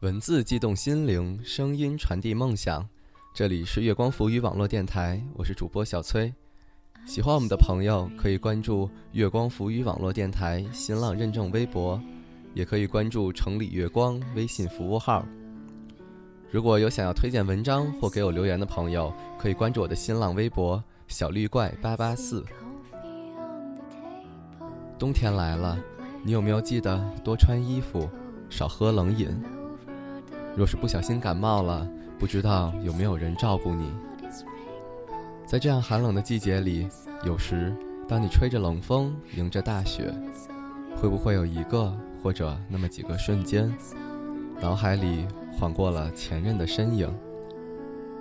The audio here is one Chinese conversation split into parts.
文字激动心灵，声音传递梦想。这里是月光浮语网络电台，我是主播小崔。喜欢我们的朋友可以关注月光浮语网络电台新浪认证微博，也可以关注城里月光微信服务号。如果有想要推荐文章或给我留言的朋友，可以关注我的新浪微博小绿怪八八四。冬天来了，你有没有记得多穿衣服，少喝冷饮？若是不小心感冒了，不知道有没有人照顾你？在这样寒冷的季节里，有时当你吹着冷风，迎着大雪，会不会有一个或者那么几个瞬间，脑海里缓过了前任的身影？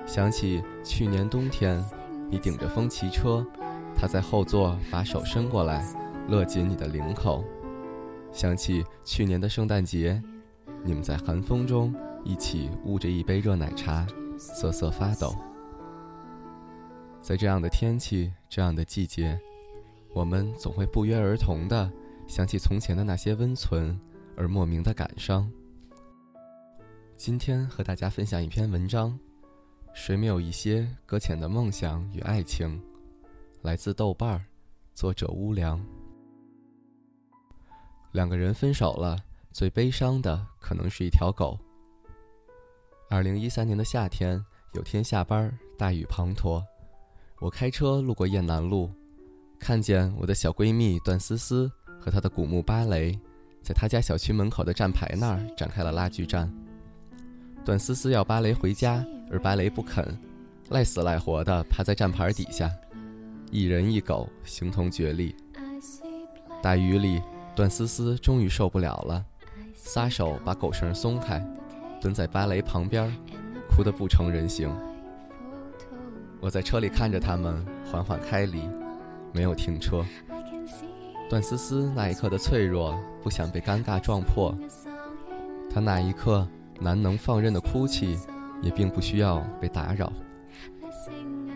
想起去年冬天，你顶着风骑车，他在后座把手伸过来，勒紧你的领口。想起去年的圣诞节，你们在寒风中。一起捂着一杯热奶茶，瑟瑟发抖。在这样的天气，这样的季节，我们总会不约而同的想起从前的那些温存而莫名的感伤。今天和大家分享一篇文章：谁没有一些搁浅的梦想与爱情？来自豆瓣儿，作者乌良。两个人分手了，最悲伤的可能是一条狗。二零一三年的夏天，有天下班，大雨滂沱，我开车路过雁南路，看见我的小闺蜜段思思和她的古墓芭蕾，在她家小区门口的站牌那儿展开了拉锯战。段思思要芭蕾回家，而芭蕾不肯，赖死赖活的趴在站牌底下，一人一狗形同绝力。大雨里，段思思终于受不了了，撒手把狗绳松开。蹲在芭蕾旁边，哭得不成人形。我在车里看着他们缓缓开离，没有停车。段思思那一刻的脆弱，不想被尴尬撞破。她那一刻难能放任的哭泣，也并不需要被打扰。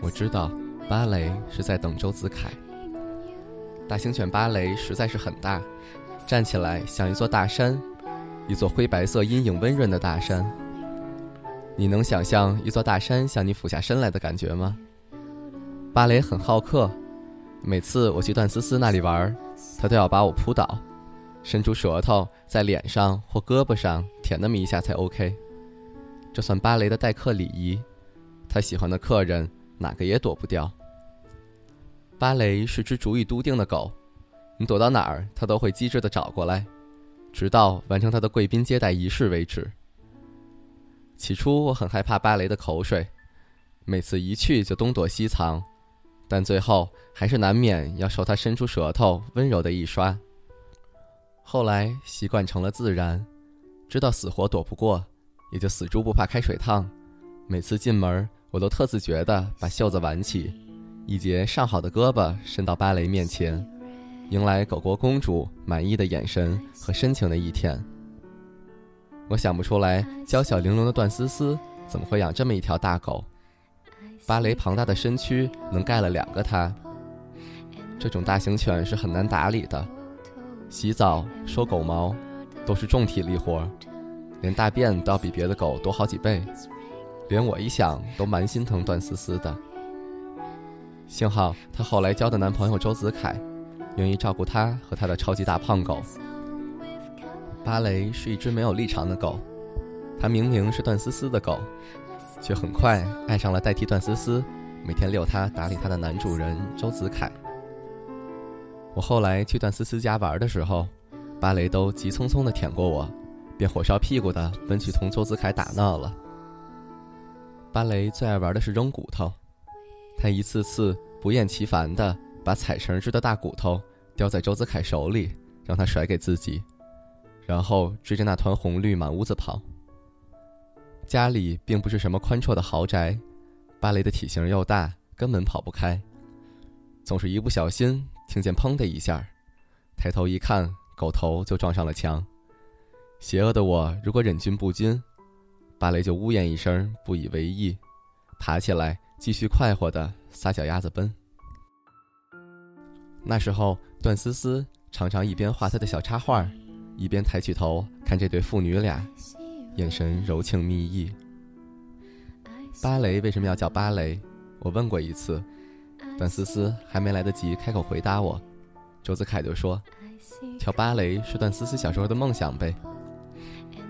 我知道，芭蕾是在等周子凯。大型犬芭蕾实在是很大，站起来像一座大山。一座灰白色、阴影温润的大山，你能想象一座大山向你俯下身来的感觉吗？芭蕾很好客，每次我去段思思那里玩，他都要把我扑倒，伸出舌头在脸上或胳膊上舔那么一下才 OK。这算芭蕾的待客礼仪，他喜欢的客人哪个也躲不掉。芭蕾是只主意笃定的狗，你躲到哪儿，它都会机智地找过来。直到完成他的贵宾接待仪式为止。起初我很害怕芭蕾的口水，每次一去就东躲西藏，但最后还是难免要受他伸出舌头温柔的一刷。后来习惯成了自然，知道死活躲不过，也就死猪不怕开水烫。每次进门，我都特自觉地把袖子挽起，一截上好的胳膊伸到芭蕾面前。迎来狗国公主满意的眼神和深情的一天。我想不出来，娇小玲珑的段思思怎么会养这么一条大狗？芭蕾庞大的身躯能盖了两个它。这种大型犬是很难打理的，洗澡、收狗毛都是重体力活，连大便都要比别的狗多好几倍。连我一想都蛮心疼段思思的。幸好她后来交的男朋友周子凯。愿意照顾他和他的超级大胖狗。芭蕾是一只没有立场的狗，它明明是段思思的狗，却很快爱上了代替段思思每天遛它、打理它的男主人周子凯。我后来去段思思家玩的时候，芭蕾都急匆匆地舔过我，便火烧屁股的奔去同周子凯打闹了。芭蕾最爱玩的是扔骨头，它一次次不厌其烦的。把彩绳织的大骨头叼在周子凯手里，让他甩给自己，然后追着那团红绿满屋子跑。家里并不是什么宽绰的豪宅，芭蕾的体型又大，根本跑不开，总是一不小心听见砰的一下，抬头一看，狗头就撞上了墙。邪恶的我如果忍俊不禁，芭蕾就呜咽一声，不以为意，爬起来继续快活的撒脚丫子奔。那时候，段思思常常一边画她的小插画，一边抬起头看这对父女俩，眼神柔情蜜意。芭蕾为什么要叫芭蕾？我问过一次，段思思还没来得及开口回答我，周子凯就说：“跳芭蕾是段思思小时候的梦想呗。”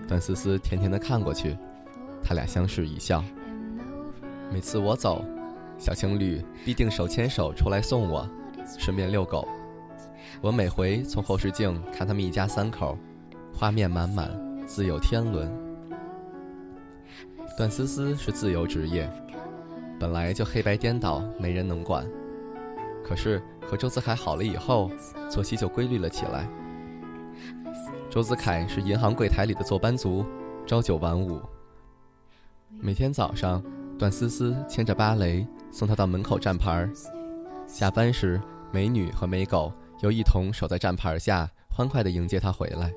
段思思甜甜的看过去，他俩相视一笑。每次我走，小情侣必定手牵手出来送我，顺便遛狗。我每回从后视镜看他们一家三口，画面满满，自有天伦。段思思是自由职业，本来就黑白颠倒，没人能管。可是和周子凯好了以后，作息就规律了起来。周子凯是银行柜台里的坐班族，朝九晚五。每天早上。段思思牵着芭蕾送他到门口站牌儿，下班时美女和美狗又一同守在站牌下，欢快地迎接他回来。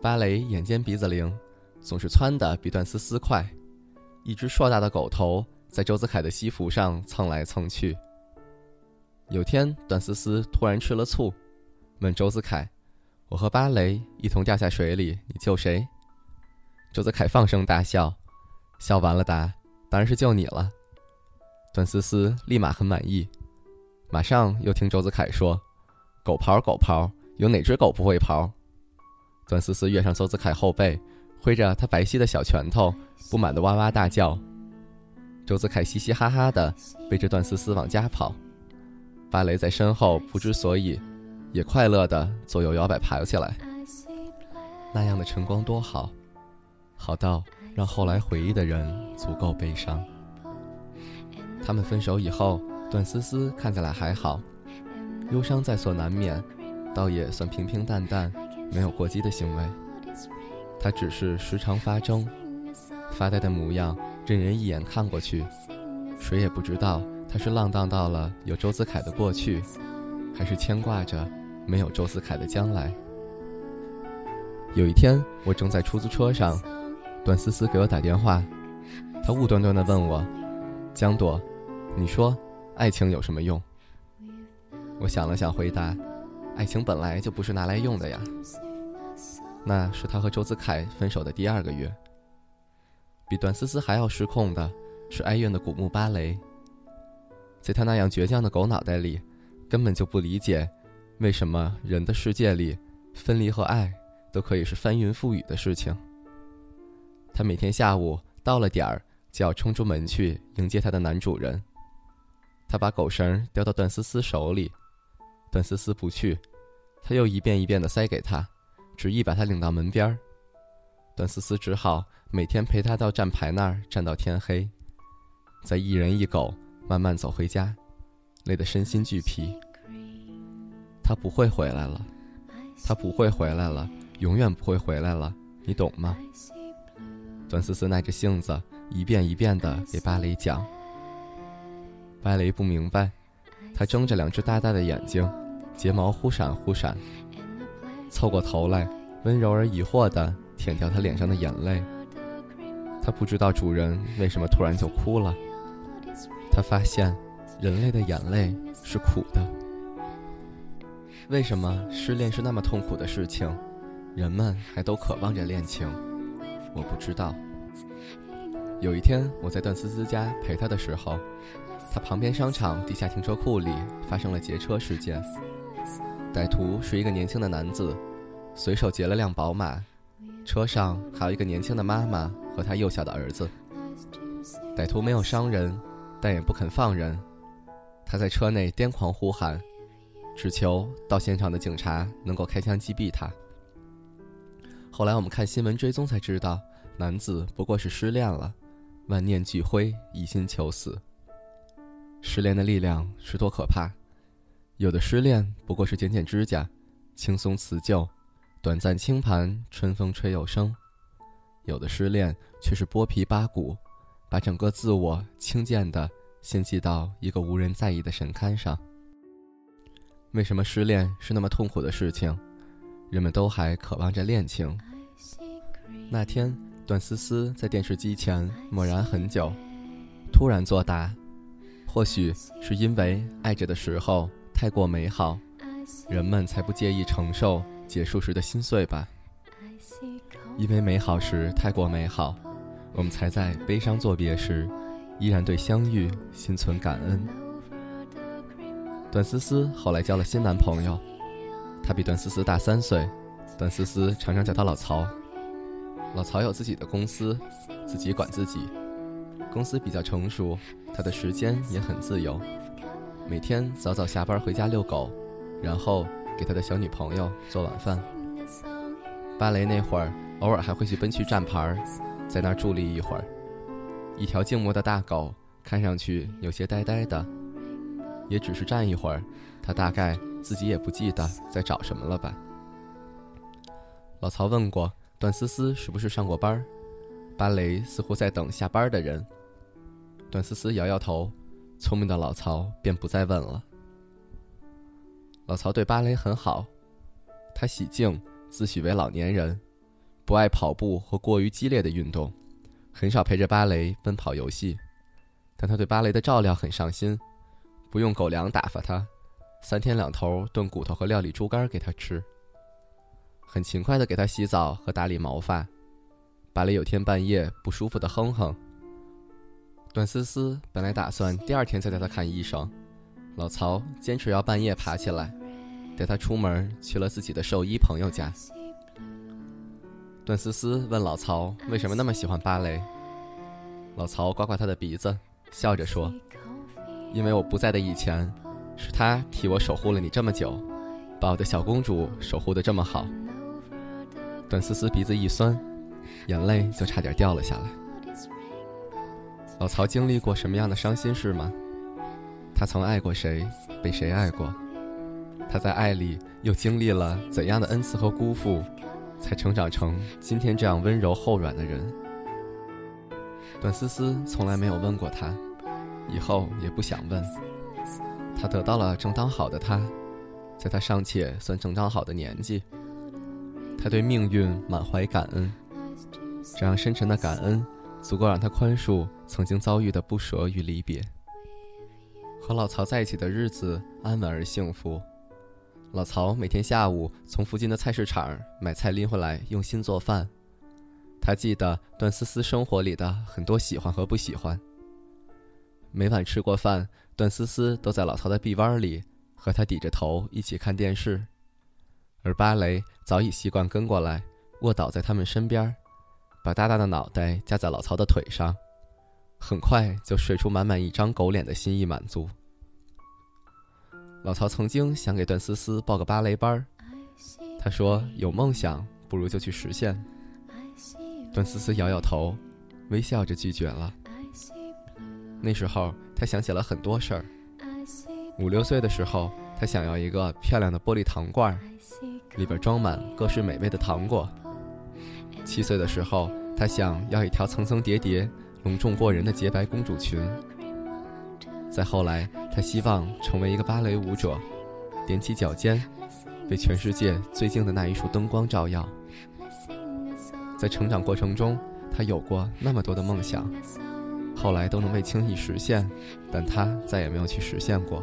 芭蕾眼尖鼻子灵，总是窜得比段思思快，一只硕大的狗头在周子凯的西服上蹭来蹭去。有天，段思思突然吃了醋，问周子凯：“我和芭蕾一同掉下水里，你救谁？”周子凯放声大笑。笑完了，答：“当然是救你了。”段思思立马很满意，马上又听周子凯说：“狗刨，狗刨，有哪只狗不会刨？”段思思跃上周子凯后背，挥着他白皙的小拳头，不满的哇哇大叫。周子凯嘻嘻哈哈的背着段思思往家跑，芭蕾在身后不知所以，也快乐的左右摇摆爬起来。那样的晨光多好，好到。让后来回忆的人足够悲伤。他们分手以后，段思思看起来还好，忧伤在所难免，倒也算平平淡淡，没有过激的行为。她只是时常发怔，发呆的模样，任人一眼看过去，谁也不知道她是浪荡到了有周子凯的过去，还是牵挂着没有周子凯的将来。有一天，我正在出租车上。段思思给我打电话，她雾端端地问我：“江朵，你说，爱情有什么用？”我想了想，回答：“爱情本来就不是拿来用的呀。”那是他和周子凯分手的第二个月。比段思思还要失控的是哀怨的古墓芭蕾。在他那样倔强的狗脑袋里，根本就不理解，为什么人的世界里，分离和爱都可以是翻云覆雨的事情。他每天下午到了点儿就要冲出门去迎接他的男主人。他把狗绳叼到段思思手里，段思思不去，他又一遍一遍的塞给他，执意把他领到门边。段思思只好每天陪他到站牌那儿站到天黑，再一人一狗慢慢走回家，累得身心俱疲。他不会回来了，他不会回来了，永远不会回来了，你懂吗？段思思耐着性子，一遍一遍地给芭蕾讲。芭蕾不明白，他睁着两只大大的眼睛，睫毛忽闪忽闪，凑过头来，温柔而疑惑地舔掉他脸上的眼泪。他不知道主人为什么突然就哭了。他发现，人类的眼泪是苦的。为什么失恋是那么痛苦的事情，人们还都渴望着恋情？我不知道。有一天，我在段思思家陪她的时候，他旁边商场地下停车库里发生了劫车事件。歹徒是一个年轻的男子，随手劫了辆宝马，车上还有一个年轻的妈妈和他幼小的儿子。歹徒没有伤人，但也不肯放人，他在车内癫狂呼喊，只求到现场的警察能够开枪击毙他。后来我们看新闻追踪才知道，男子不过是失恋了，万念俱灰，一心求死。失恋的力量是多可怕！有的失恋不过是剪剪指甲，轻松辞旧，短暂清盘，春风吹又生；有的失恋却是剥皮扒骨，把整个自我轻贱的献祭到一个无人在意的神龛上。为什么失恋是那么痛苦的事情？人们都还渴望着恋情。那天，段思思在电视机前默然很久，突然作答：“或许是因为爱着的时候太过美好，人们才不介意承受结束时的心碎吧。因为美好时太过美好，我们才在悲伤作别时，依然对相遇心存感恩。段思思后来交了新男朋友，他比段思思大三岁，段思思常常叫他老曹。老曹有自己的公司，自己管自己，公司比较成熟，他的时间也很自由，每天早早下班回家遛狗，然后给他的小女朋友做晚饭。芭蕾那会儿，偶尔还会去奔去站牌，在那儿伫立一会儿。一条静默的大狗，看上去有些呆呆的，也只是站一会儿，他大概自己也不记得在找什么了吧。老曹问过。段思思是不是上过班？芭蕾似乎在等下班的人。段思思摇摇头，聪明的老曹便不再问了。老曹对芭蕾很好，他喜静，自诩为老年人，不爱跑步和过于激烈的运动，很少陪着芭蕾奔跑游戏，但他对芭蕾的照料很上心，不用狗粮打发他，三天两头炖骨头和料理猪肝给他吃。很勤快地给他洗澡和打理毛发。芭蕾有天半夜不舒服的哼哼。段思思本来打算第二天再带他看医生，老曹坚持要半夜爬起来，带他出门去了自己的兽医朋友家。段思思问老曹为什么那么喜欢芭蕾，老曹刮刮他的鼻子，笑着说：“因为我不在的以前，是他替我守护了你这么久，把我的小公主守护的这么好。”段思思鼻子一酸，眼泪就差点掉了下来。老曹经历过什么样的伤心事吗？他曾爱过谁，被谁爱过？他在爱里又经历了怎样的恩赐和辜负，才成长成今天这样温柔厚软的人？段思思从来没有问过他，以后也不想问。他得到了正当好的他，在他尚且算正当好的年纪。他对命运满怀感恩，这样深沉的感恩，足够让他宽恕曾经遭遇的不舍与离别。和老曹在一起的日子安稳而幸福。老曹每天下午从附近的菜市场买菜拎回来，用心做饭。他记得段思思生活里的很多喜欢和不喜欢。每晚吃过饭，段思思都在老曹的臂弯里，和他抵着头一起看电视。而芭蕾早已习惯跟过来，卧倒在他们身边，把大大的脑袋架在老曹的腿上，很快就睡出满满一张狗脸的心意满足。老曹曾经想给段思思报个芭蕾班他说有梦想不如就去实现。段思思摇摇头，微笑着拒绝了。那时候他想起了很多事儿。五六岁的时候，他想要一个漂亮的玻璃糖罐。里边装满各式美味的糖果。七岁的时候，她想要一条层层叠叠、隆重过人的洁白公主裙。再后来，她希望成为一个芭蕾舞者，踮起脚尖，被全世界最静的那一束灯光照耀。在成长过程中，他有过那么多的梦想，后来都能被轻易实现，但他再也没有去实现过，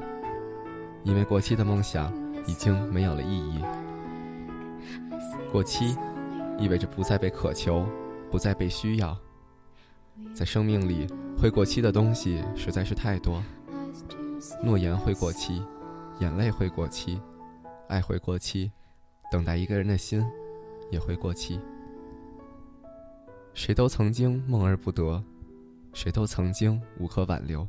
因为过期的梦想已经没有了意义。过期，意味着不再被渴求，不再被需要。在生命里，会过期的东西实在是太多。诺言会过期，眼泪会过期，爱会过期，等待一个人的心也会过期。谁都曾经梦而不得，谁都曾经无可挽留。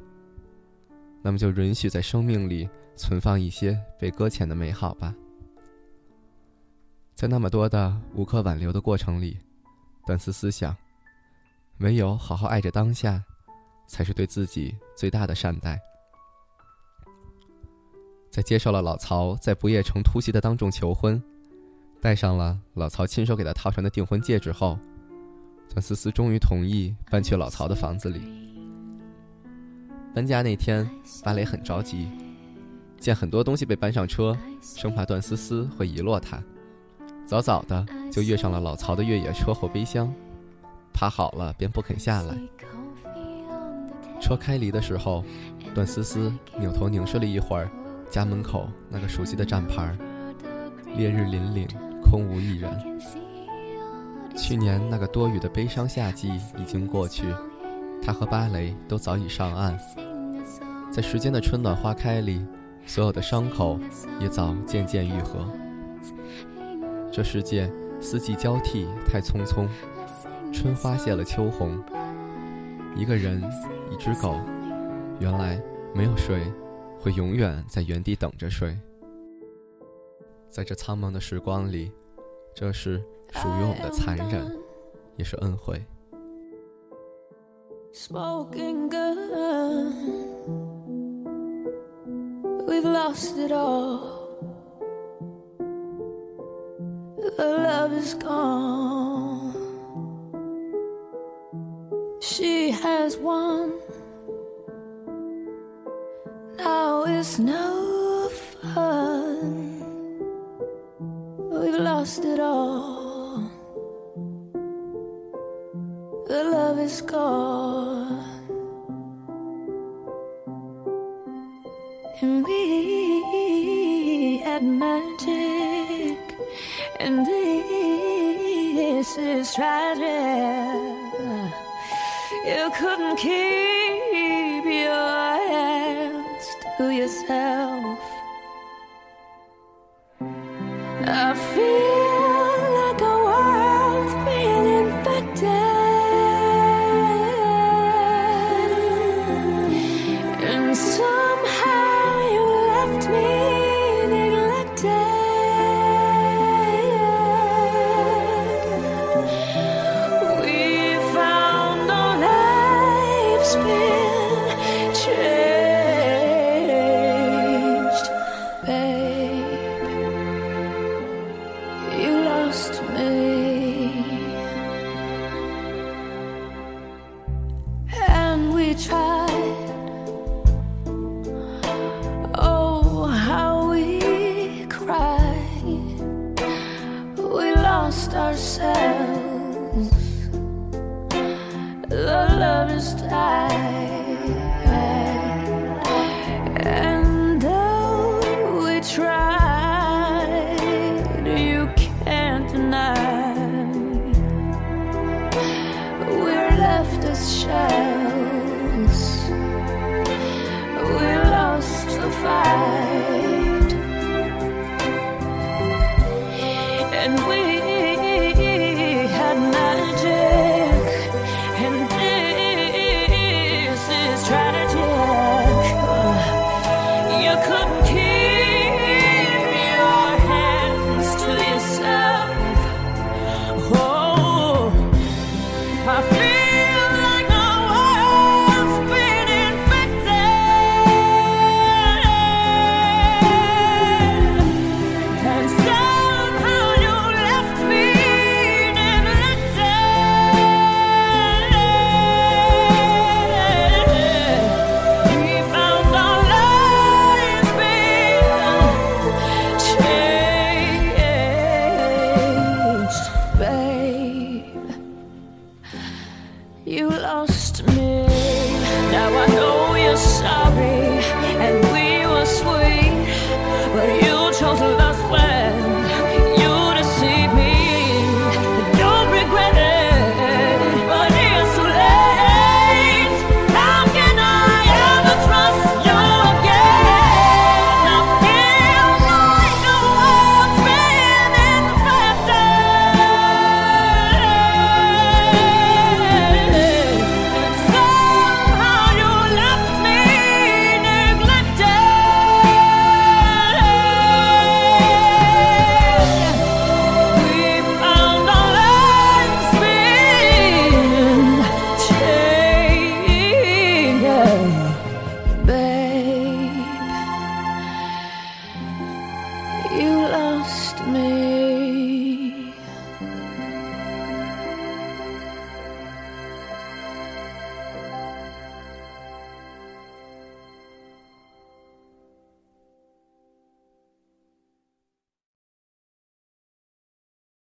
那么就允许在生命里存放一些被搁浅的美好吧。在那么多的无可挽留的过程里，段思思想，唯有好好爱着当下，才是对自己最大的善待。在接受了老曹在不夜城突袭的当众求婚，戴上了老曹亲手给他套上的订婚戒指后，段思思终于同意搬去老曹的房子里。搬家那天，芭蕾很着急，见很多东西被搬上车，生怕段思思会遗落它。早早的就跃上了老曹的越野车后备箱，趴好了便不肯下来。车开离的时候，段思思扭头凝视了一会儿家门口那个熟悉的站牌，烈日凛凛，空无一人。去年那个多雨的悲伤夏季已经过去，他和芭蕾都早已上岸，在时间的春暖花开里，所有的伤口也早渐渐愈合。这世界四季交替太匆匆，春花谢了秋红。一个人，一只狗，原来没有谁会永远在原地等着谁。在这苍茫的时光里，这是属于我们的残忍，也是恩惠。Smoking gun, we've lost it all. The love is gone. She has won. Now it's no fun. We've lost it all. The love is gone. And we had magic. And this is tragic. You couldn't keep your hands to yourself. The love is tied. You lost me.